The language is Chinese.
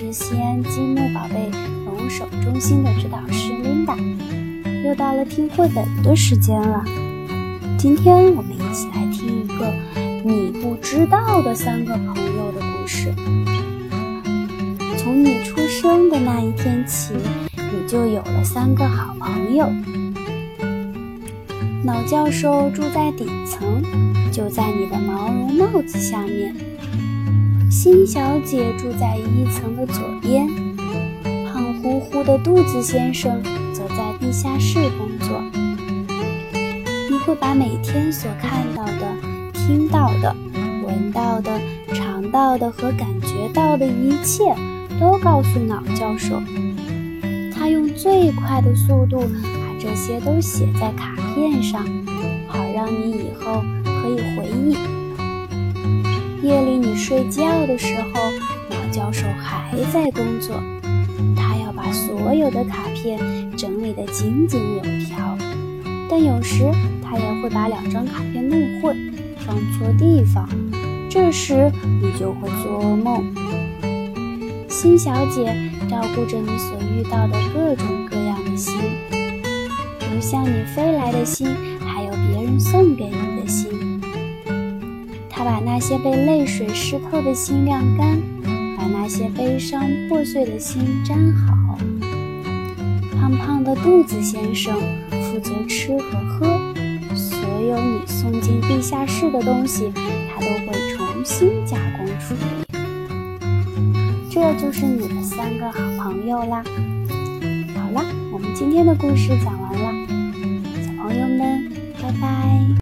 是西安积木宝贝龙首中心的指导师 Linda。又到了听绘本的时间了，今天我们一起来听一个你不知道的三个朋友的故事。从你出生的那一天起，你就有了三个好朋友。老教授住在底层，就在你的毛绒帽子下面。新小姐住在一层的左边，胖乎乎的肚子先生则在地下室工作。你会把每天所看到的、听到的、闻到的、尝到的和感觉到的一切，都告诉老教授。他用最快的速度把这些都写在卡片上，好让你以后可以回忆。夜里你睡觉的时候，老教授还在工作，他要把所有的卡片整理得井井有条。但有时他也会把两张卡片弄混，放错地方，这时你就会做噩梦。新小姐照顾着你所遇到的各种各样的心，如向你飞来的心，还有别人送给你的心。他把那些被泪水湿透的心晾干，把那些悲伤破碎的心粘好。胖胖的肚子先生负责吃和喝，所有你送进地下室的东西，他都会重新加工处理。这就是你的三个好朋友啦。好啦，我们今天的故事讲完了，小朋友们，拜拜。